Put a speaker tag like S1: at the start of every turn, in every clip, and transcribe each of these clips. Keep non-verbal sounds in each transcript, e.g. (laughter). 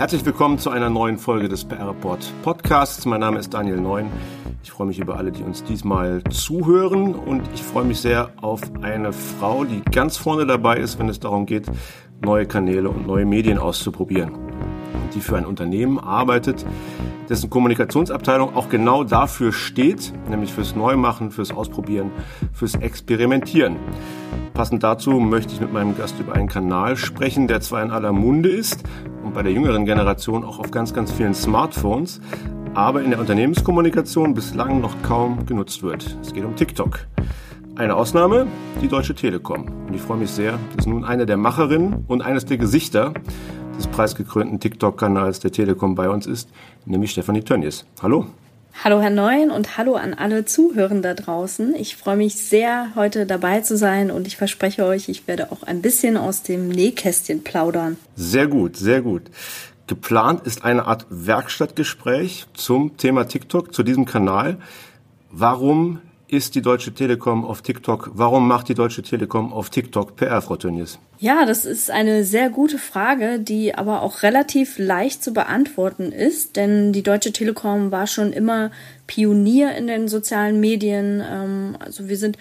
S1: Herzlich willkommen zu einer neuen Folge des PR Report Podcasts. Mein Name ist Daniel Neun. Ich freue mich über alle, die uns diesmal zuhören und ich freue mich sehr auf eine Frau, die ganz vorne dabei ist, wenn es darum geht, neue Kanäle und neue Medien auszuprobieren. Die für ein Unternehmen arbeitet, dessen Kommunikationsabteilung auch genau dafür steht, nämlich fürs Neumachen, fürs Ausprobieren, fürs Experimentieren. Passend dazu möchte ich mit meinem Gast über einen Kanal sprechen, der zwar in aller Munde ist und bei der jüngeren Generation auch auf ganz, ganz vielen Smartphones, aber in der Unternehmenskommunikation bislang noch kaum genutzt wird. Es geht um TikTok. Eine Ausnahme, die Deutsche Telekom. Und ich freue mich sehr, dass nun eine der Macherinnen und eines der Gesichter des preisgekrönten TikTok-Kanals der Telekom bei uns ist, nämlich Stefanie Tönnies. Hallo.
S2: Hallo Herr Neuen und hallo an alle Zuhörer da draußen. Ich freue mich sehr, heute dabei zu sein und ich verspreche euch, ich werde auch ein bisschen aus dem Nähkästchen plaudern.
S1: Sehr gut, sehr gut. Geplant ist eine Art Werkstattgespräch zum Thema TikTok, zu diesem Kanal. Warum ist die Deutsche Telekom auf TikTok? Warum macht die Deutsche Telekom auf TikTok PR, Frau Tönnies?
S2: Ja, das ist eine sehr gute Frage, die aber auch relativ leicht zu beantworten ist, denn die Deutsche Telekom war schon immer Pionier in den sozialen Medien. Ähm, also wir sind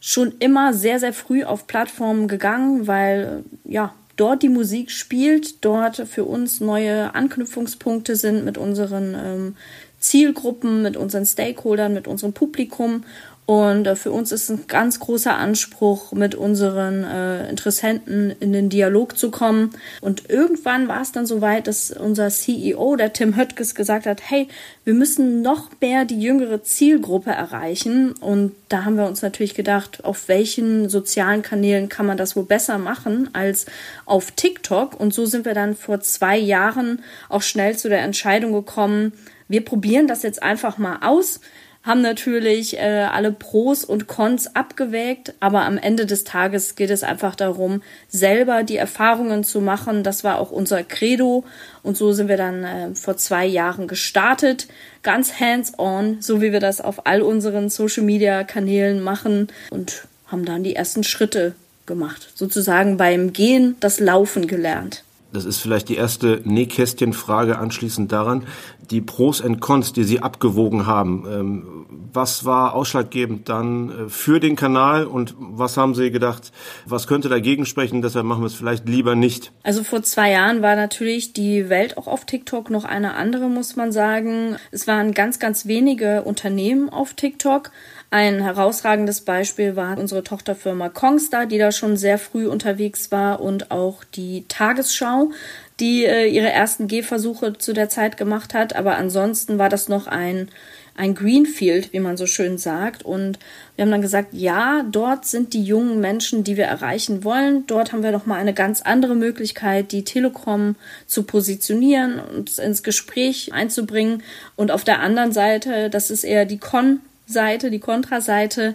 S2: schon immer sehr, sehr früh auf Plattformen gegangen, weil ja, dort die Musik spielt, dort für uns neue Anknüpfungspunkte sind mit unseren ähm, Zielgruppen, mit unseren Stakeholdern, mit unserem Publikum und äh, für uns ist ein ganz großer Anspruch, mit unseren äh, Interessenten in den Dialog zu kommen. Und irgendwann war es dann so weit, dass unser CEO, der Tim Höttges, gesagt hat, hey, wir müssen noch mehr die jüngere Zielgruppe erreichen. Und da haben wir uns natürlich gedacht, auf welchen sozialen Kanälen kann man das wohl besser machen als auf TikTok. Und so sind wir dann vor zwei Jahren auch schnell zu der Entscheidung gekommen, wir probieren das jetzt einfach mal aus haben natürlich äh, alle Pros und Cons abgewägt, aber am Ende des Tages geht es einfach darum, selber die Erfahrungen zu machen. Das war auch unser Credo und so sind wir dann äh, vor zwei Jahren gestartet, ganz hands-on, so wie wir das auf all unseren Social-Media-Kanälen machen und haben dann die ersten Schritte gemacht, sozusagen beim Gehen das Laufen gelernt.
S1: Das ist vielleicht die erste Nähkästchenfrage anschließend daran. Die Pros und Cons, die Sie abgewogen haben, ähm, was war ausschlaggebend dann äh, für den Kanal und was haben Sie gedacht, was könnte dagegen sprechen, deshalb machen wir es vielleicht lieber nicht?
S2: Also vor zwei Jahren war natürlich die Welt auch auf TikTok noch eine andere, muss man sagen. Es waren ganz, ganz wenige Unternehmen auf TikTok. Ein herausragendes Beispiel war unsere Tochterfirma Kongstar, die da schon sehr früh unterwegs war und auch die Tagesschau, die äh, ihre ersten Gehversuche zu der Zeit gemacht hat. Aber ansonsten war das noch ein ein Greenfield, wie man so schön sagt. Und wir haben dann gesagt, ja, dort sind die jungen Menschen, die wir erreichen wollen. Dort haben wir noch mal eine ganz andere Möglichkeit, die Telekom zu positionieren und ins Gespräch einzubringen. Und auf der anderen Seite, das ist eher die Con Seite, die Kontraseite,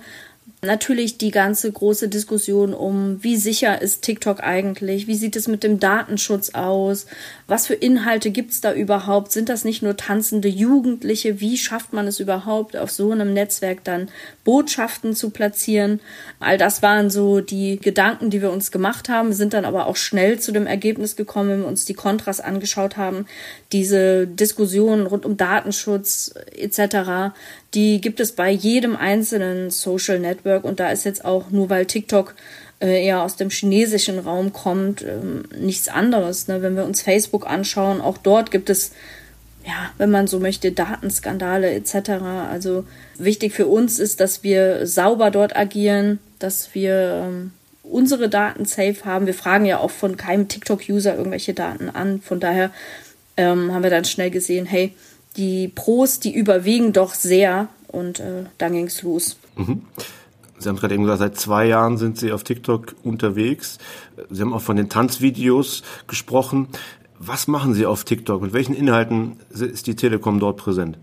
S2: natürlich die ganze große Diskussion um, wie sicher ist TikTok eigentlich? Wie sieht es mit dem Datenschutz aus? Was für Inhalte gibt es da überhaupt? Sind das nicht nur tanzende Jugendliche? Wie schafft man es überhaupt, auf so einem Netzwerk dann Botschaften zu platzieren? All das waren so die Gedanken, die wir uns gemacht haben. Sind dann aber auch schnell zu dem Ergebnis gekommen, wenn wir uns die Kontras angeschaut haben. Diese Diskussionen rund um Datenschutz etc., die gibt es bei jedem einzelnen Social Network und da ist jetzt auch nur weil TikTok äh, eher aus dem chinesischen Raum kommt, ähm, nichts anderes. Ne? Wenn wir uns Facebook anschauen, auch dort gibt es ja, wenn man so möchte, Datenskandale etc. Also wichtig für uns ist, dass wir sauber dort agieren, dass wir ähm, unsere Daten safe haben. Wir fragen ja auch von keinem TikTok-User irgendwelche Daten an. Von daher ähm, haben wir dann schnell gesehen, hey, die Pros, die überwiegen doch sehr und äh, dann ging's los. Mhm.
S1: Sie haben gerade eben gesagt, seit zwei Jahren sind Sie auf TikTok unterwegs. Sie haben auch von den Tanzvideos gesprochen. Was machen Sie auf TikTok? Mit welchen Inhalten ist die Telekom dort präsent?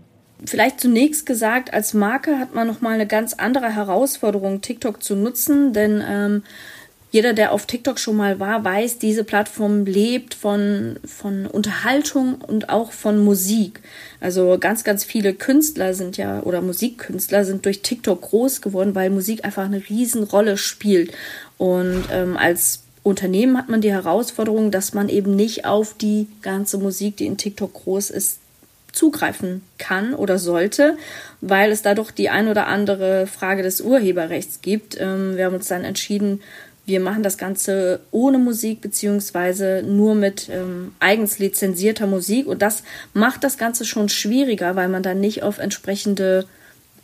S2: Vielleicht zunächst gesagt, als Marke hat man nochmal eine ganz andere Herausforderung, TikTok zu nutzen, denn ähm, jeder, der auf TikTok schon mal war, weiß, diese Plattform lebt von, von Unterhaltung und auch von Musik. Also ganz, ganz viele Künstler sind ja, oder Musikkünstler sind durch TikTok groß geworden, weil Musik einfach eine Riesenrolle spielt. Und ähm, als Unternehmen hat man die Herausforderung, dass man eben nicht auf die ganze Musik, die in TikTok groß ist, zugreifen kann oder sollte, weil es da doch die ein oder andere Frage des Urheberrechts gibt. Ähm, wir haben uns dann entschieden, wir machen das Ganze ohne Musik beziehungsweise nur mit ähm, eigens lizenzierter Musik und das macht das Ganze schon schwieriger, weil man dann nicht auf entsprechende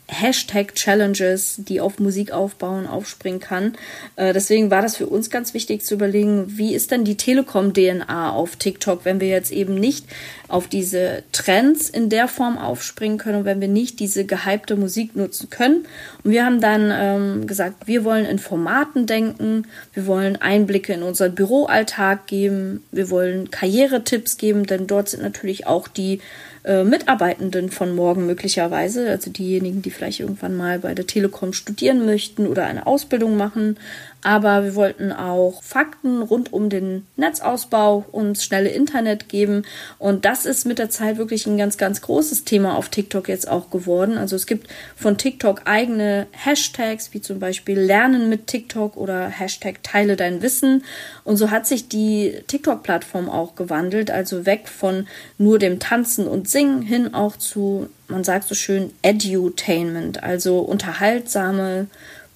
S2: Hashtag-Challenges, die auf Musik aufbauen, aufspringen kann. Äh, deswegen war das für uns ganz wichtig zu überlegen, wie ist denn die Telekom-DNA auf TikTok, wenn wir jetzt eben nicht auf diese Trends in der Form aufspringen können und wenn wir nicht diese gehypte Musik nutzen können. Und wir haben dann ähm, gesagt, wir wollen in Formaten denken, wir wollen Einblicke in unseren Büroalltag geben, wir wollen Karrieretipps geben, denn dort sind natürlich auch die äh, Mitarbeitenden von morgen möglicherweise, also diejenigen, die vielleicht irgendwann mal bei der Telekom studieren möchten oder eine Ausbildung machen, aber wir wollten auch Fakten rund um den Netzausbau und schnelle Internet geben. Und das ist mit der Zeit wirklich ein ganz, ganz großes Thema auf TikTok jetzt auch geworden. Also es gibt von TikTok eigene Hashtags, wie zum Beispiel Lernen mit TikTok oder Hashtag Teile dein Wissen. Und so hat sich die TikTok-Plattform auch gewandelt, also weg von nur dem Tanzen und Singen hin auch zu, man sagt so schön, Edutainment, also unterhaltsame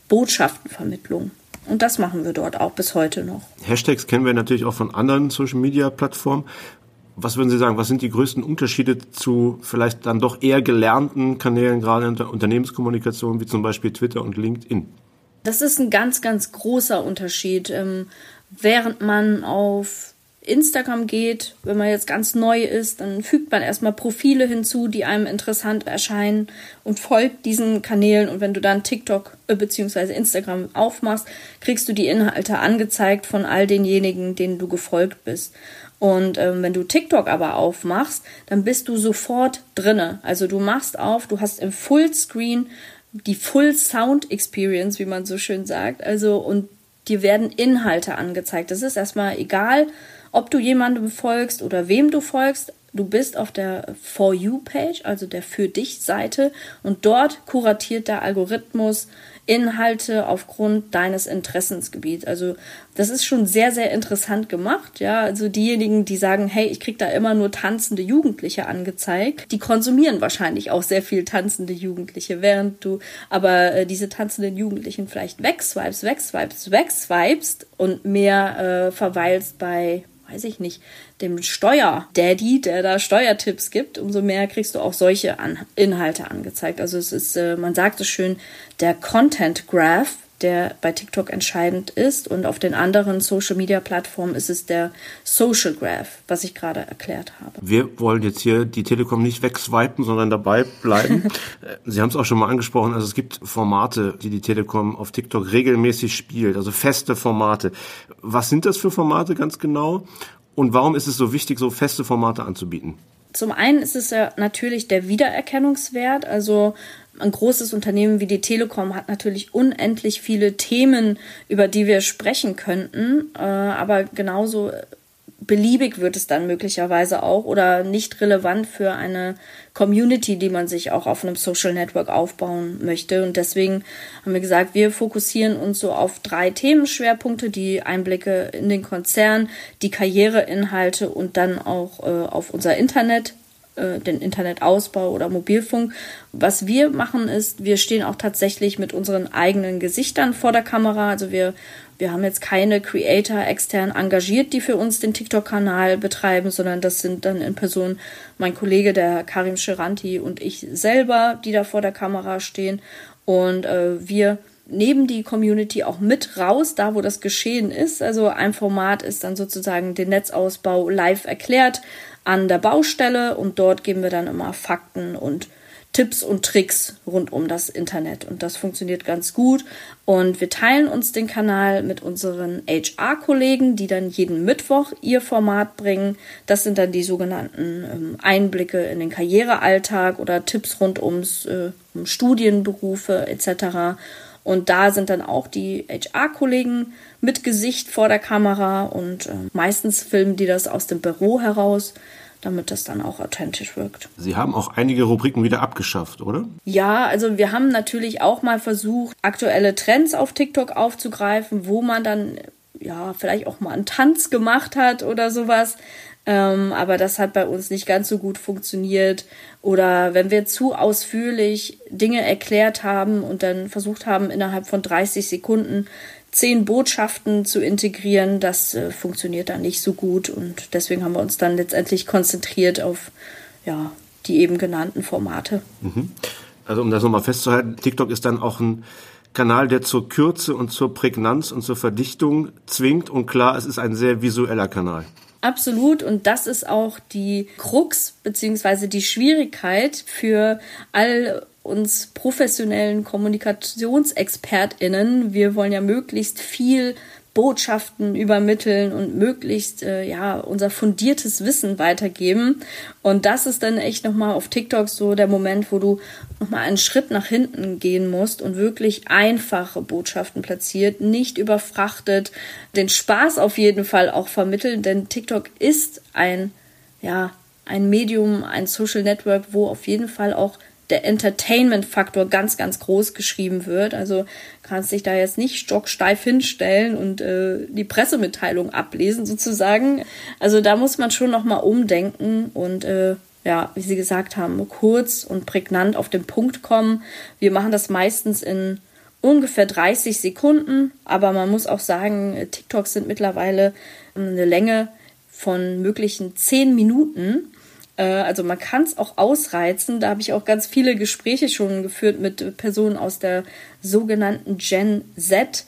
S2: Botschaftenvermittlung. Und das machen wir dort auch bis heute noch.
S1: Hashtags kennen wir natürlich auch von anderen Social-Media-Plattformen. Was würden Sie sagen, was sind die größten Unterschiede zu vielleicht dann doch eher gelernten Kanälen, gerade in der Unternehmenskommunikation, wie zum Beispiel Twitter und LinkedIn?
S2: Das ist ein ganz, ganz großer Unterschied. Ähm, während man auf Instagram geht, wenn man jetzt ganz neu ist, dann fügt man erstmal Profile hinzu, die einem interessant erscheinen und folgt diesen Kanälen. Und wenn du dann TikTok äh, bzw. Instagram aufmachst, kriegst du die Inhalte angezeigt von all denjenigen, denen du gefolgt bist. Und ähm, wenn du TikTok aber aufmachst, dann bist du sofort drinne. Also du machst auf, du hast im Fullscreen die Full Sound Experience, wie man so schön sagt. Also und dir werden Inhalte angezeigt. Das ist erstmal egal, ob du jemandem folgst oder wem du folgst. Du bist auf der For You Page, also der Für dich Seite und dort kuratiert der Algorithmus Inhalte aufgrund deines Interessensgebiets. Also das ist schon sehr, sehr interessant gemacht. Ja, also diejenigen, die sagen, hey, ich krieg da immer nur tanzende Jugendliche angezeigt, die konsumieren wahrscheinlich auch sehr viel tanzende Jugendliche, während du aber äh, diese tanzenden Jugendlichen vielleicht wegswipes, wegswipes, wegswipest und mehr äh, verweilst bei weiß ich nicht, dem Steuerdaddy, der da Steuertipps gibt, umso mehr kriegst du auch solche An Inhalte angezeigt. Also es ist, äh, man sagt es schön, der Content Graph, der bei TikTok entscheidend ist und auf den anderen Social Media Plattformen ist es der Social Graph, was ich gerade erklärt habe.
S1: Wir wollen jetzt hier die Telekom nicht wegswipen, sondern dabei bleiben. (laughs) Sie haben es auch schon mal angesprochen, also es gibt Formate, die die Telekom auf TikTok regelmäßig spielt, also feste Formate. Was sind das für Formate ganz genau? Und warum ist es so wichtig, so feste Formate anzubieten?
S2: Zum einen ist es ja natürlich der Wiedererkennungswert. Also ein großes Unternehmen wie die Telekom hat natürlich unendlich viele Themen, über die wir sprechen könnten. Äh, aber genauso beliebig wird es dann möglicherweise auch oder nicht relevant für eine Community, die man sich auch auf einem Social Network aufbauen möchte. Und deswegen haben wir gesagt, wir fokussieren uns so auf drei Themenschwerpunkte, die Einblicke in den Konzern, die Karriereinhalte und dann auch äh, auf unser Internet äh, den Internetausbau oder Mobilfunk. Was wir machen ist, wir stehen auch tatsächlich mit unseren eigenen Gesichtern vor der Kamera. Also wir, wir haben jetzt keine Creator extern engagiert, die für uns den TikTok-Kanal betreiben, sondern das sind dann in Person mein Kollege, der Karim Scheranti und ich selber, die da vor der Kamera stehen. Und äh, wir nehmen die Community auch mit raus, da wo das geschehen ist. Also ein Format ist dann sozusagen den Netzausbau live erklärt an der Baustelle und dort geben wir dann immer Fakten und Tipps und Tricks rund um das Internet. Und das funktioniert ganz gut. Und wir teilen uns den Kanal mit unseren HR-Kollegen, die dann jeden Mittwoch ihr Format bringen. Das sind dann die sogenannten ähm, Einblicke in den Karrierealltag oder Tipps rund ums äh, um Studienberufe etc. Und da sind dann auch die HR-Kollegen mit Gesicht vor der Kamera und äh, meistens filmen die das aus dem Büro heraus damit das dann auch authentisch wirkt.
S1: Sie haben auch einige Rubriken wieder abgeschafft, oder?
S2: Ja, also wir haben natürlich auch mal versucht, aktuelle Trends auf TikTok aufzugreifen, wo man dann ja vielleicht auch mal einen Tanz gemacht hat oder sowas. Ähm, aber das hat bei uns nicht ganz so gut funktioniert. Oder wenn wir zu ausführlich Dinge erklärt haben und dann versucht haben, innerhalb von 30 Sekunden zehn Botschaften zu integrieren, das äh, funktioniert dann nicht so gut und deswegen haben wir uns dann letztendlich konzentriert auf ja, die eben genannten Formate.
S1: Mhm. Also um das nochmal festzuhalten, TikTok ist dann auch ein Kanal, der zur Kürze und zur Prägnanz und zur Verdichtung zwingt und klar, es ist ein sehr visueller Kanal.
S2: Absolut. Und das ist auch die Krux beziehungsweise die Schwierigkeit für all uns professionellen KommunikationsexpertInnen. Wir wollen ja möglichst viel Botschaften übermitteln und möglichst äh, ja unser fundiertes Wissen weitergeben und das ist dann echt noch mal auf TikTok so der Moment, wo du noch mal einen Schritt nach hinten gehen musst und wirklich einfache Botschaften platziert, nicht überfrachtet, den Spaß auf jeden Fall auch vermitteln, denn TikTok ist ein ja ein Medium, ein Social Network, wo auf jeden Fall auch der Entertainment-Faktor ganz, ganz groß geschrieben wird. Also kannst dich da jetzt nicht stocksteif hinstellen und äh, die Pressemitteilung ablesen sozusagen. Also da muss man schon noch mal umdenken und äh, ja, wie Sie gesagt haben, kurz und prägnant auf den Punkt kommen. Wir machen das meistens in ungefähr 30 Sekunden, aber man muss auch sagen, TikToks sind mittlerweile eine Länge von möglichen 10 Minuten. Äh, also man kann es auch ausreizen. Da habe ich auch ganz viele Gespräche schon geführt mit Personen aus der sogenannten Gen Z,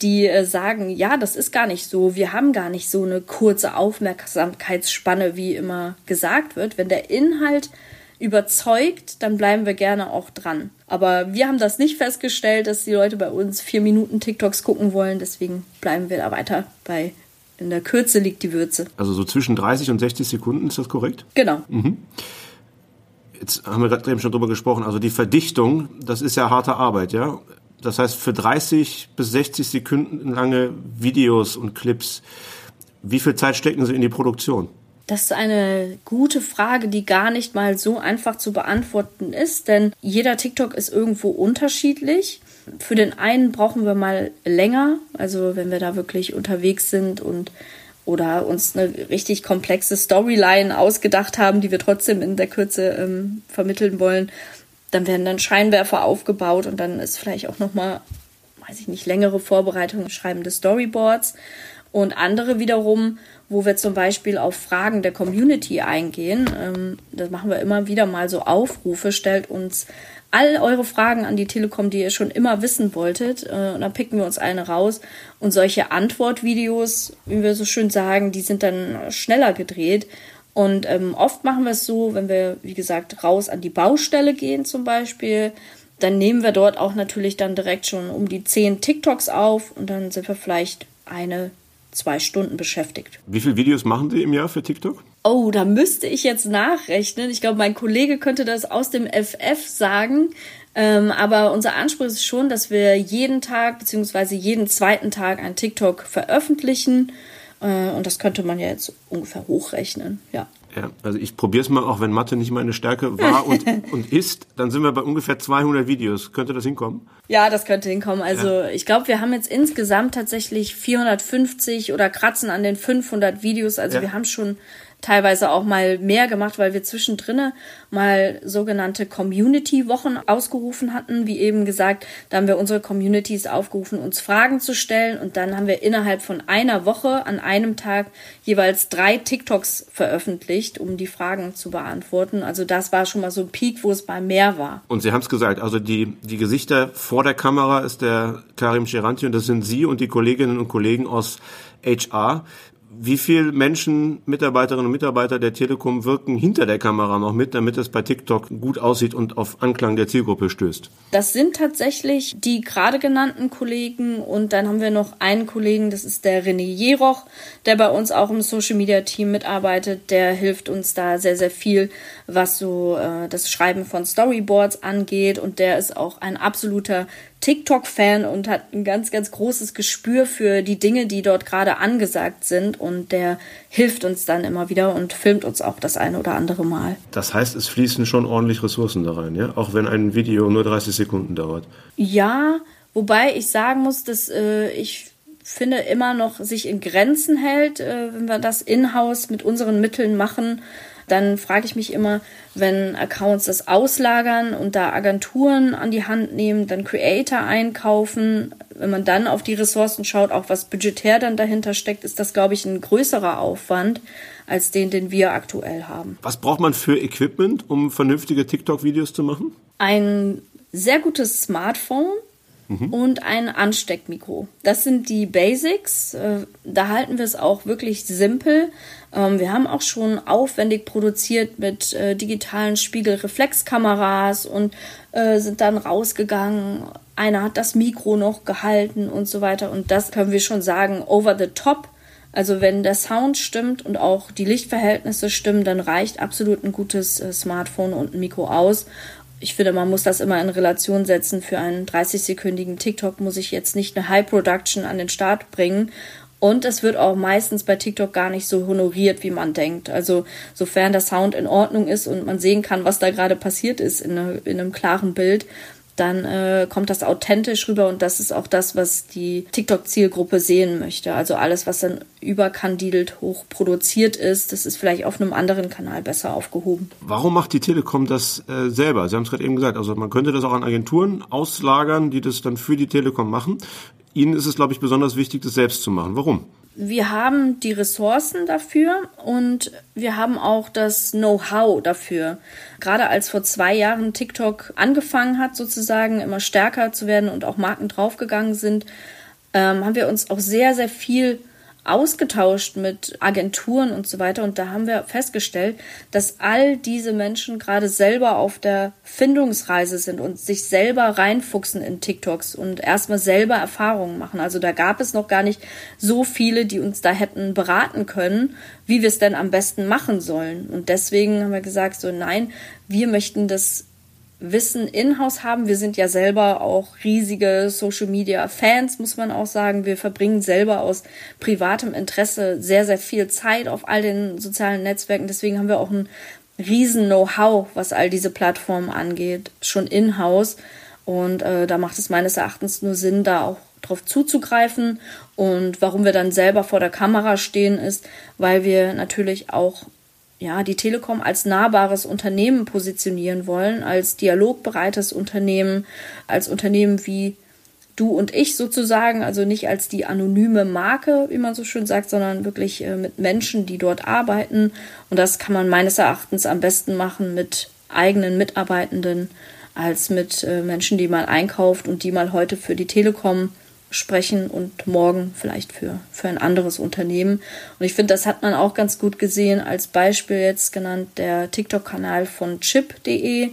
S2: die äh, sagen, ja, das ist gar nicht so. Wir haben gar nicht so eine kurze Aufmerksamkeitsspanne, wie immer gesagt wird. Wenn der Inhalt überzeugt, dann bleiben wir gerne auch dran. Aber wir haben das nicht festgestellt, dass die Leute bei uns vier Minuten TikToks gucken wollen. Deswegen bleiben wir da weiter bei in der Kürze liegt die Würze.
S1: Also so zwischen 30 und 60 Sekunden, ist das korrekt?
S2: Genau.
S1: Mhm. Jetzt haben wir gerade eben schon drüber gesprochen. Also die Verdichtung, das ist ja harte Arbeit, ja? Das heißt, für 30 bis 60 Sekunden lange Videos und Clips, wie viel Zeit stecken Sie in die Produktion?
S2: Das ist eine gute Frage, die gar nicht mal so einfach zu beantworten ist, denn jeder TikTok ist irgendwo unterschiedlich. Für den einen brauchen wir mal länger, also wenn wir da wirklich unterwegs sind und oder uns eine richtig komplexe Storyline ausgedacht haben, die wir trotzdem in der Kürze ähm, vermitteln wollen, dann werden dann Scheinwerfer aufgebaut und dann ist vielleicht auch noch mal, weiß ich nicht, längere Vorbereitung, Schreiben des Storyboards und andere wiederum, wo wir zum Beispiel auf Fragen der Community eingehen. Ähm, das machen wir immer wieder mal so Aufrufe, stellt uns all eure Fragen an die Telekom, die ihr schon immer wissen wolltet. Äh, und dann picken wir uns eine raus. Und solche Antwortvideos, wie wir so schön sagen, die sind dann schneller gedreht. Und ähm, oft machen wir es so, wenn wir, wie gesagt, raus an die Baustelle gehen zum Beispiel, dann nehmen wir dort auch natürlich dann direkt schon um die zehn TikToks auf und dann sind wir vielleicht eine, zwei Stunden beschäftigt.
S1: Wie viele Videos machen Sie im Jahr für TikTok?
S2: Oh, da müsste ich jetzt nachrechnen. Ich glaube, mein Kollege könnte das aus dem FF sagen. Ähm, aber unser Anspruch ist schon, dass wir jeden Tag beziehungsweise jeden zweiten Tag ein TikTok veröffentlichen. Äh, und das könnte man ja jetzt ungefähr hochrechnen, ja.
S1: Ja, also ich probiere es mal, auch wenn Mathe nicht meine Stärke war und, (laughs) und ist, dann sind wir bei ungefähr 200 Videos. Könnte das hinkommen?
S2: Ja, das könnte hinkommen. Also ja. ich glaube, wir haben jetzt insgesamt tatsächlich 450 oder kratzen an den 500 Videos. Also ja. wir haben schon teilweise auch mal mehr gemacht, weil wir zwischendrin mal sogenannte Community-Wochen ausgerufen hatten. Wie eben gesagt, da haben wir unsere Communities aufgerufen, uns Fragen zu stellen und dann haben wir innerhalb von einer Woche an einem Tag jeweils drei TikToks veröffentlicht, um die Fragen zu beantworten. Also das war schon mal so ein Peak, wo es bei mehr war.
S1: Und Sie haben es gesagt, also die, die Gesichter vor der Kamera ist der Karim Sheranti und das sind Sie und die Kolleginnen und Kollegen aus HR. Wie viele Menschen, Mitarbeiterinnen und Mitarbeiter der Telekom wirken hinter der Kamera noch mit, damit es bei TikTok gut aussieht und auf Anklang der Zielgruppe stößt?
S2: Das sind tatsächlich die gerade genannten Kollegen und dann haben wir noch einen Kollegen, das ist der René Jeroch, der bei uns auch im Social Media Team mitarbeitet. Der hilft uns da sehr, sehr viel, was so äh, das Schreiben von Storyboards angeht und der ist auch ein absoluter TikTok-Fan und hat ein ganz, ganz großes Gespür für die Dinge, die dort gerade angesagt sind. Und der hilft uns dann immer wieder und filmt uns auch das eine oder andere Mal.
S1: Das heißt, es fließen schon ordentlich Ressourcen da rein, ja? Auch wenn ein Video nur 30 Sekunden dauert.
S2: Ja, wobei ich sagen muss, dass äh, ich finde immer noch sich in Grenzen hält, äh, wenn wir das in-house mit unseren Mitteln machen dann frage ich mich immer, wenn Accounts das auslagern und da Agenturen an die Hand nehmen, dann Creator einkaufen, wenn man dann auf die Ressourcen schaut, auch was budgetär dann dahinter steckt, ist das, glaube ich, ein größerer Aufwand als den, den wir aktuell haben.
S1: Was braucht man für Equipment, um vernünftige TikTok-Videos zu machen?
S2: Ein sehr gutes Smartphone, mhm. und ein Ansteckmikro. Das sind die Basics. Äh, da halten wir es auch wirklich simpel. Ähm, wir haben auch schon aufwendig produziert mit äh, digitalen Spiegelreflexkameras und äh, sind dann rausgegangen. Einer hat das Mikro noch gehalten und so weiter. Und das können wir schon sagen, over the top. Also wenn der Sound stimmt und auch die Lichtverhältnisse stimmen, dann reicht absolut ein gutes Smartphone und ein Mikro aus ich finde, man muss das immer in Relation setzen. Für einen 30-sekündigen TikTok muss ich jetzt nicht eine High Production an den Start bringen. Und es wird auch meistens bei TikTok gar nicht so honoriert, wie man denkt. Also sofern der Sound in Ordnung ist und man sehen kann, was da gerade passiert ist in, eine, in einem klaren Bild, dann äh, kommt das authentisch rüber und das ist auch das, was die TikTok-Zielgruppe sehen möchte. Also alles, was dann überkandidelt hoch produziert ist, das ist vielleicht auf einem anderen Kanal besser aufgehoben.
S1: Warum macht die Telekom das äh, selber? Sie haben es gerade eben gesagt, also man könnte das auch an Agenturen auslagern, die das dann für die Telekom machen. Ihnen ist es, glaube ich, besonders wichtig, das selbst zu machen. Warum?
S2: wir haben die Ressourcen dafür und wir haben auch das Know-how dafür. Gerade als vor zwei Jahren TikTok angefangen hat, sozusagen immer stärker zu werden und auch Marken draufgegangen sind, ähm, haben wir uns auch sehr, sehr viel ausgetauscht mit Agenturen und so weiter. Und da haben wir festgestellt, dass all diese Menschen gerade selber auf der Findungsreise sind und sich selber reinfuchsen in TikToks und erstmal selber Erfahrungen machen. Also da gab es noch gar nicht so viele, die uns da hätten beraten können, wie wir es denn am besten machen sollen. Und deswegen haben wir gesagt, so nein, wir möchten das Wissen in-house haben. Wir sind ja selber auch riesige Social Media Fans, muss man auch sagen. Wir verbringen selber aus privatem Interesse sehr, sehr viel Zeit auf all den sozialen Netzwerken. Deswegen haben wir auch ein riesen Know-how, was all diese Plattformen angeht, schon in-house. Und äh, da macht es meines Erachtens nur Sinn, da auch drauf zuzugreifen. Und warum wir dann selber vor der Kamera stehen, ist, weil wir natürlich auch ja, die Telekom als nahbares Unternehmen positionieren wollen, als dialogbereites Unternehmen, als Unternehmen wie du und ich sozusagen, also nicht als die anonyme Marke, wie man so schön sagt, sondern wirklich äh, mit Menschen, die dort arbeiten. Und das kann man meines Erachtens am besten machen mit eigenen Mitarbeitenden als mit äh, Menschen, die man einkauft und die mal heute für die Telekom sprechen und morgen vielleicht für, für ein anderes Unternehmen. Und ich finde, das hat man auch ganz gut gesehen, als Beispiel jetzt genannt der TikTok-Kanal von chip.de.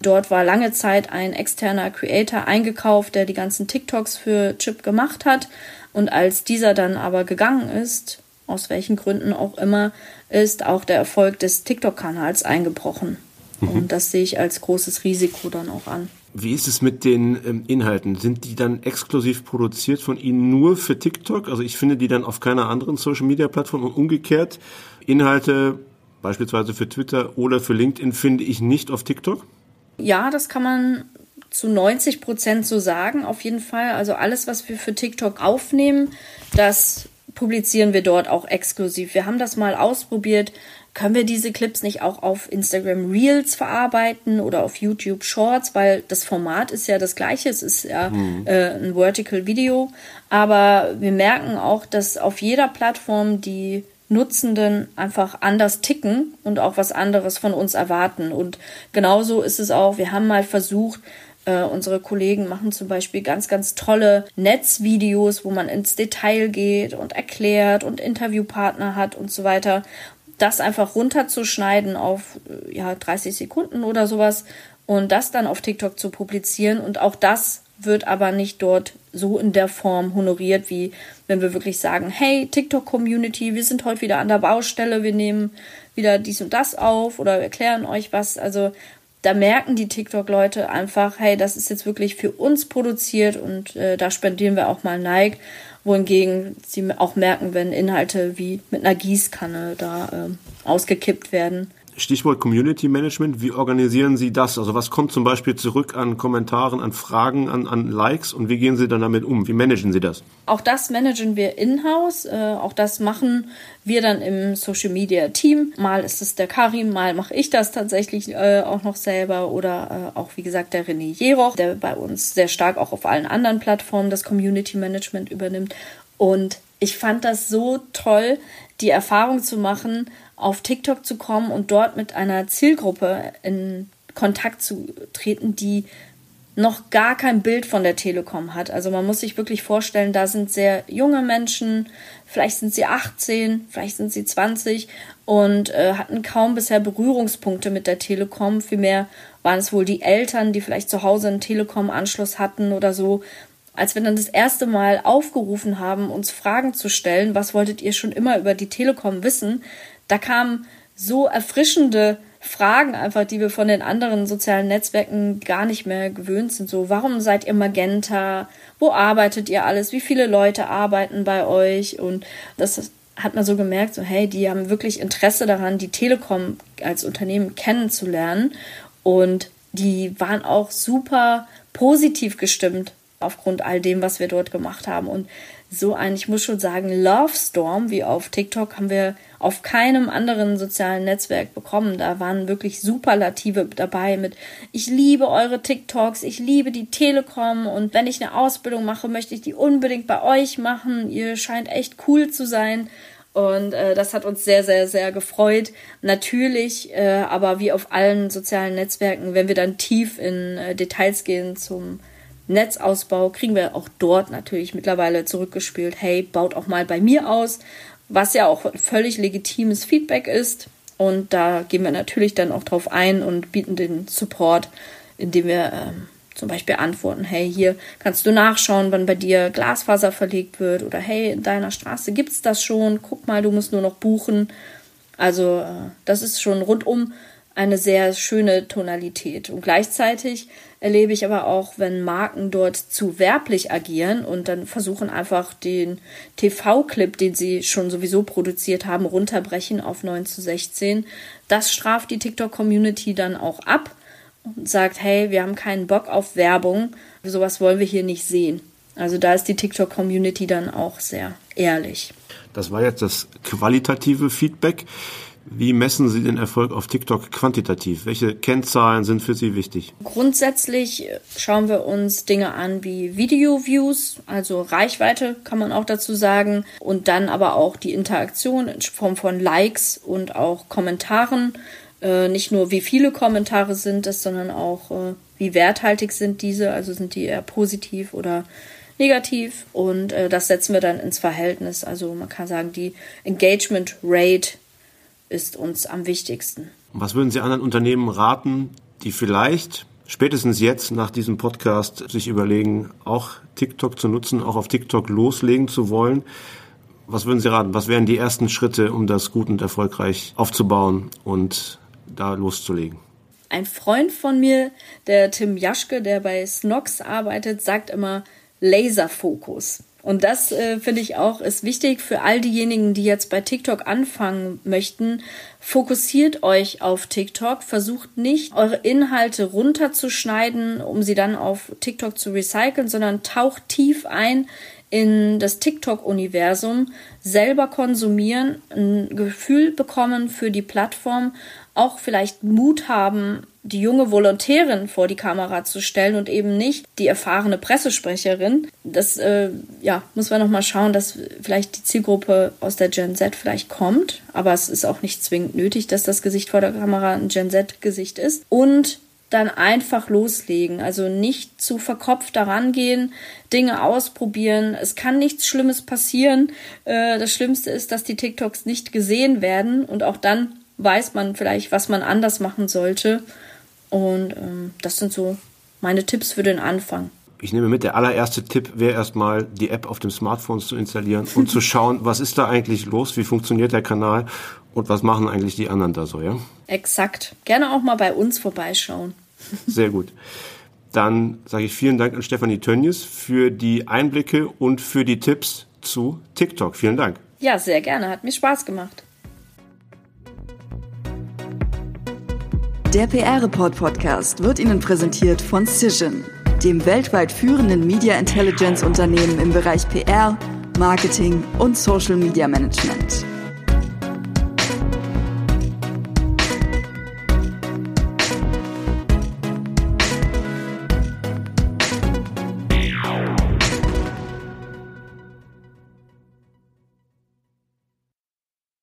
S2: Dort war lange Zeit ein externer Creator eingekauft, der die ganzen TikToks für Chip gemacht hat. Und als dieser dann aber gegangen ist, aus welchen Gründen auch immer, ist auch der Erfolg des TikTok-Kanals eingebrochen. Mhm. Und das sehe ich als großes Risiko dann auch an.
S1: Wie ist es mit den ähm, Inhalten? Sind die dann exklusiv produziert von Ihnen nur für TikTok? Also ich finde die dann auf keiner anderen Social-Media-Plattform und umgekehrt. Inhalte beispielsweise für Twitter oder für LinkedIn finde ich nicht auf TikTok?
S2: Ja, das kann man zu 90 Prozent so sagen, auf jeden Fall. Also alles, was wir für TikTok aufnehmen, das publizieren wir dort auch exklusiv. Wir haben das mal ausprobiert können wir diese Clips nicht auch auf Instagram Reels verarbeiten oder auf YouTube Shorts, weil das Format ist ja das gleiche, es ist ja mhm. äh, ein Vertical Video, aber wir merken auch, dass auf jeder Plattform die Nutzenden einfach anders ticken und auch was anderes von uns erwarten. Und genauso ist es auch, wir haben mal versucht, Äh, unsere Kollegen machen zum Beispiel ganz, ganz tolle Netzvideos, wo man ins Detail geht und erklärt und Interviewpartner hat und so weiter. Das einfach runterzuschneiden auf ja, 30 Sekunden oder sowas und das dann auf TikTok zu publizieren und auch das wird aber nicht dort so in der Form honoriert, wie wenn wir wirklich sagen, hey, TikTok-Community, wir sind heute wieder an der Baustelle, wir nehmen wieder dies und das auf oder erklären euch was. Also da merken die TikTok-Leute einfach, hey, das ist jetzt wirklich für uns produziert und äh, da spendieren wir auch mal Nike. Wohingegen sie auch merken, wenn Inhalte wie mit einer Gießkanne da äh, ausgekippt werden.
S1: Stichwort Community Management, wie organisieren Sie das? Also was kommt zum Beispiel zurück an Kommentaren, an Fragen, an, an Likes und wie gehen Sie dann damit um? Wie managen Sie das?
S2: Auch das managen wir in-house. Äh, auch das machen wir dann im Social Media Team. Mal ist es der Karim, mal mache ich das tatsächlich äh, auch noch selber oder äh, auch wie gesagt der René Jeroch, der bei uns sehr stark auch auf allen anderen Plattformen das Community Management übernimmt. Und ich fand das so toll, die Erfahrung zu machen, auf TikTok zu kommen und dort mit einer Zielgruppe in Kontakt zu treten, die noch gar kein Bild von der Telekom hat. Also man muss sich wirklich vorstellen, da sind sehr junge Menschen, vielleicht sind sie 18, vielleicht sind sie 20 und äh, hatten kaum bisher Berührungspunkte mit der Telekom. Vielmehr waren es wohl die Eltern, die vielleicht zu Hause einen Telekom-Anschluss hatten oder so. Als wir dann das erste Mal aufgerufen haben, uns Fragen zu stellen, was wolltet ihr schon immer über die Telekom wissen, da kamen so erfrischende Fragen einfach, die wir von den anderen sozialen Netzwerken gar nicht mehr gewöhnt sind. So, warum seid ihr Magenta? Wo arbeitet ihr alles? Wie viele Leute arbeiten bei euch? Und das hat man so gemerkt, so, hey, die haben wirklich Interesse daran, die Telekom als Unternehmen kennenzulernen. Und die waren auch super positiv gestimmt aufgrund all dem, was wir dort gemacht haben. Und so ein, ich muss schon sagen, Love Storm wie auf TikTok haben wir auf keinem anderen sozialen Netzwerk bekommen. Da waren wirklich Superlative dabei mit ich liebe eure TikToks, ich liebe die Telekom und wenn ich eine Ausbildung mache, möchte ich die unbedingt bei euch machen. Ihr scheint echt cool zu sein. Und äh, das hat uns sehr, sehr, sehr gefreut. Natürlich, äh, aber wie auf allen sozialen Netzwerken, wenn wir dann tief in äh, Details gehen zum Netzausbau kriegen wir auch dort natürlich mittlerweile zurückgespielt, hey, baut auch mal bei mir aus, was ja auch völlig legitimes Feedback ist. Und da gehen wir natürlich dann auch drauf ein und bieten den Support, indem wir ähm, zum Beispiel antworten, hey, hier kannst du nachschauen, wann bei dir Glasfaser verlegt wird oder hey, in deiner Straße gibt's das schon, guck mal, du musst nur noch buchen. Also äh, das ist schon rundum eine sehr schöne Tonalität. Und gleichzeitig erlebe ich aber auch, wenn Marken dort zu werblich agieren und dann versuchen einfach den TV-Clip, den sie schon sowieso produziert haben, runterbrechen auf 9 zu 16. Das straft die TikTok-Community dann auch ab und sagt, hey, wir haben keinen Bock auf Werbung, sowas wollen wir hier nicht sehen. Also da ist die TikTok-Community dann auch sehr ehrlich.
S1: Das war jetzt das qualitative Feedback. Wie messen Sie den Erfolg auf TikTok quantitativ? Welche Kennzahlen sind für Sie wichtig?
S2: Grundsätzlich schauen wir uns Dinge an wie Video-Views, also Reichweite kann man auch dazu sagen, und dann aber auch die Interaktion in Form von Likes und auch Kommentaren. Äh, nicht nur wie viele Kommentare sind es, sondern auch äh, wie werthaltig sind diese, also sind die eher positiv oder negativ und äh, das setzen wir dann ins Verhältnis. Also man kann sagen, die Engagement Rate ist uns am wichtigsten.
S1: Was würden Sie anderen Unternehmen raten, die vielleicht spätestens jetzt nach diesem Podcast sich überlegen, auch TikTok zu nutzen, auch auf TikTok loslegen zu wollen? Was würden Sie raten? Was wären die ersten Schritte, um das gut und erfolgreich aufzubauen und da loszulegen?
S2: Ein Freund von mir, der Tim Jaschke, der bei Snox arbeitet, sagt immer Laserfokus. Und das äh, finde ich auch ist wichtig für all diejenigen, die jetzt bei TikTok anfangen möchten. Fokussiert euch auf TikTok, versucht nicht eure Inhalte runterzuschneiden, um sie dann auf TikTok zu recyceln, sondern taucht tief ein in das TikTok-Universum, selber konsumieren, ein Gefühl bekommen für die Plattform, auch vielleicht Mut haben, die junge Volontärin vor die Kamera zu stellen und eben nicht die erfahrene Pressesprecherin. Das äh, ja, muss man nochmal schauen, dass vielleicht die Zielgruppe aus der Gen Z vielleicht kommt. Aber es ist auch nicht zwingend nötig, dass das Gesicht vor der Kamera ein Gen Z-Gesicht ist. Und dann einfach loslegen. Also nicht zu verkopft daran gehen, Dinge ausprobieren. Es kann nichts Schlimmes passieren. Äh, das Schlimmste ist, dass die TikToks nicht gesehen werden und auch dann weiß man vielleicht, was man anders machen sollte. Und ähm, das sind so meine Tipps für den Anfang.
S1: Ich nehme mit, der allererste Tipp wäre erstmal, die App auf dem Smartphone zu installieren und zu (laughs) schauen, was ist da eigentlich los, wie funktioniert der Kanal und was machen eigentlich die anderen da so, ja?
S2: Exakt. Gerne auch mal bei uns vorbeischauen. (laughs)
S1: Sehr gut. Dann sage ich vielen Dank an Stefanie Tönnies für die Einblicke und für die Tipps zu TikTok. Vielen Dank.
S2: Ja, sehr gerne. Hat mir Spaß gemacht.
S3: Der PR-Report Podcast wird Ihnen präsentiert von Cision, dem weltweit führenden Media Intelligence Unternehmen im Bereich PR, Marketing und Social Media Management.